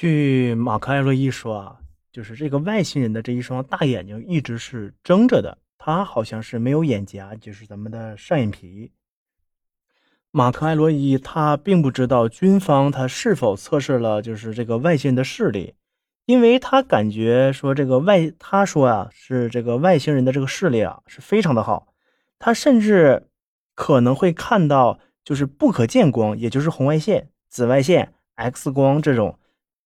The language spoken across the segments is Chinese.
据马克·艾洛伊说啊，就是这个外星人的这一双大眼睛一直是睁着的，他好像是没有眼颊，就是咱们的上眼皮。马克·艾洛伊他并不知道军方他是否测试了就是这个外星人的视力，因为他感觉说这个外他说啊是这个外星人的这个视力啊是非常的好，他甚至可能会看到就是不可见光，也就是红外线、紫外线、X 光这种。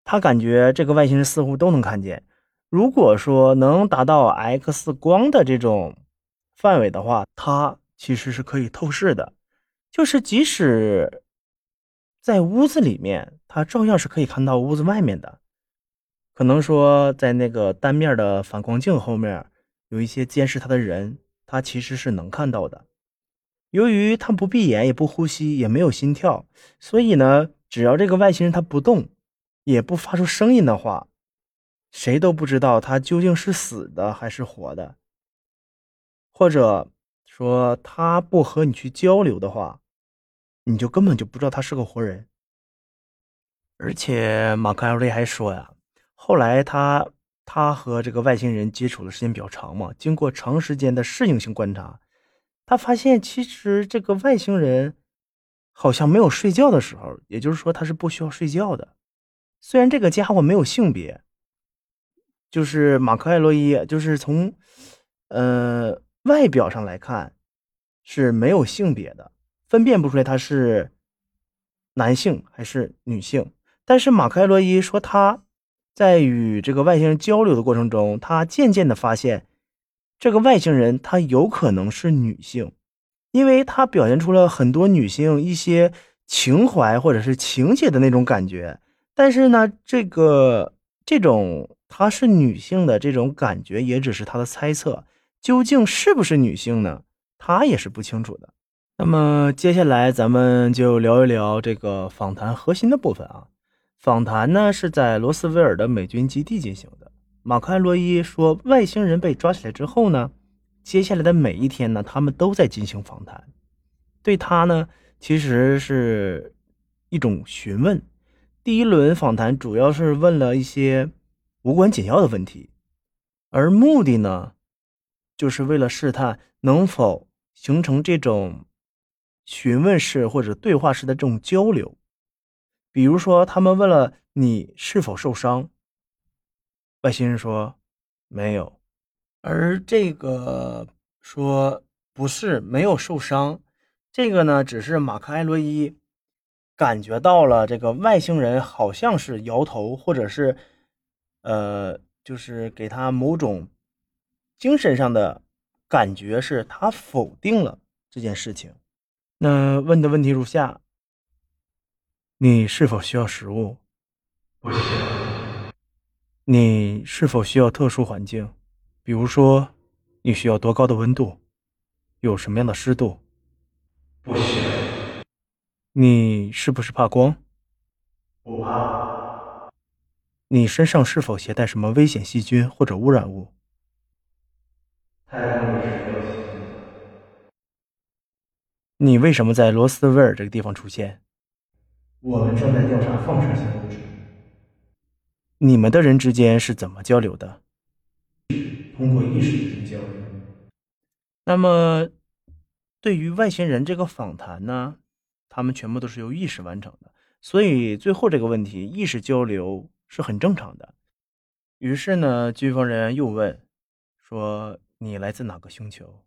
他感觉这个外星人似乎都能看见。如果说能达到 X 光的这种范围的话，他其实是可以透视的，就是即使在屋子里面，他照样是可以看到屋子外面的。可能说在那个单面的反光镜后面有一些监视他的人，他其实是能看到的。由于他不闭眼，也不呼吸，也没有心跳，所以呢，只要这个外星人他不动。也不发出声音的话，谁都不知道他究竟是死的还是活的。或者说他不和你去交流的话，你就根本就不知道他是个活人。而且马克·艾瑞还说呀，后来他他和这个外星人接触的时间比较长嘛，经过长时间的适应性观察，他发现其实这个外星人好像没有睡觉的时候，也就是说他是不需要睡觉的。虽然这个家伙没有性别，就是马克·艾洛伊，就是从呃外表上来看是没有性别的，分辨不出来他是男性还是女性。但是马克·艾洛伊说，他在与这个外星人交流的过程中，他渐渐的发现，这个外星人他有可能是女性，因为他表现出了很多女性一些情怀或者是情节的那种感觉。但是呢，这个这种她是女性的这种感觉也只是她的猜测，究竟是不是女性呢？她也是不清楚的。那么接下来咱们就聊一聊这个访谈核心的部分啊。访谈呢是在罗斯威尔的美军基地进行的。马克·艾洛伊说，外星人被抓起来之后呢，接下来的每一天呢，他们都在进行访谈，对他呢其实是一种询问。第一轮访谈主要是问了一些无关紧要的问题，而目的呢，就是为了试探能否形成这种询问式或者对话式的这种交流。比如说，他们问了你是否受伤，外星人说没有，而这个说不是没有受伤，这个呢，只是马克·艾洛伊。感觉到了，这个外星人好像是摇头，或者是，呃，就是给他某种精神上的感觉，是他否定了这件事情。那问的问题如下：你是否需要食物？不需要。你是否需要特殊环境？比如说，你需要多高的温度？有什么样的湿度？不需要。你是不是怕光？不怕。你身上是否携带什么危险细菌或者污染物？太空里是没有细菌的。你为什么在罗斯威尔这个地方出现？我们正在调查放射性物质。你们的人之间是怎么交流的？通过意识进行交流。那么，对于外星人这个访谈呢？他们全部都是由意识完成的，所以最后这个问题，意识交流是很正常的。于是呢，军方人员又问说：“你来自哪个星球？”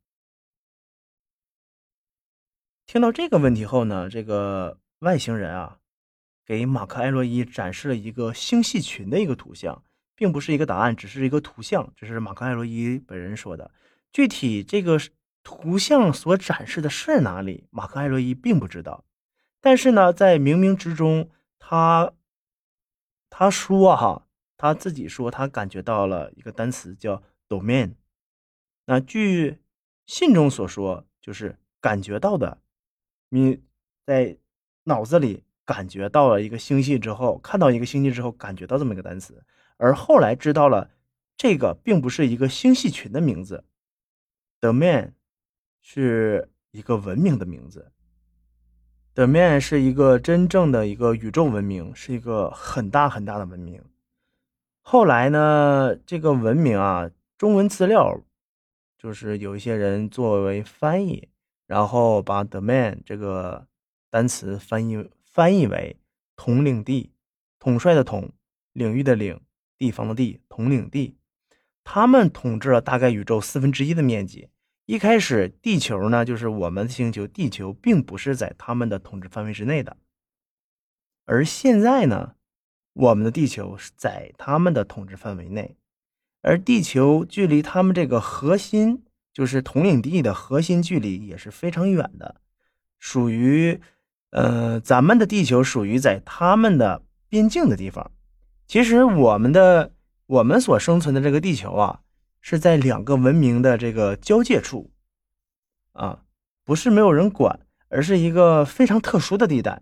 听到这个问题后呢，这个外星人啊，给马克·艾洛伊展示了一个星系群的一个图像，并不是一个答案，只是一个图像。这是马克·艾洛伊本人说的。具体这个图像所展示的是哪里，马克·艾洛伊并不知道。但是呢，在冥冥之中，他他说哈，他自己说他感觉到了一个单词叫 domain。那据信中所说，就是感觉到的，你在脑子里感觉到了一个星系之后，看到一个星系之后，感觉到这么一个单词，而后来知道了这个并不是一个星系群的名字，domain 是一个文明的名字。The Man 是一个真正的一个宇宙文明，是一个很大很大的文明。后来呢，这个文明啊，中文资料就是有一些人作为翻译，然后把 The Man 这个单词翻译翻译为统领地，统帅的统，领域的领，地方的地，统领地。他们统治了大概宇宙四分之一的面积。一开始，地球呢，就是我们的星球，地球并不是在他们的统治范围之内的。而现在呢，我们的地球是在他们的统治范围内，而地球距离他们这个核心，就是统领地的核心距离也是非常远的，属于，呃，咱们的地球属于在他们的边境的地方。其实我们的我们所生存的这个地球啊。是在两个文明的这个交界处，啊，不是没有人管，而是一个非常特殊的地带。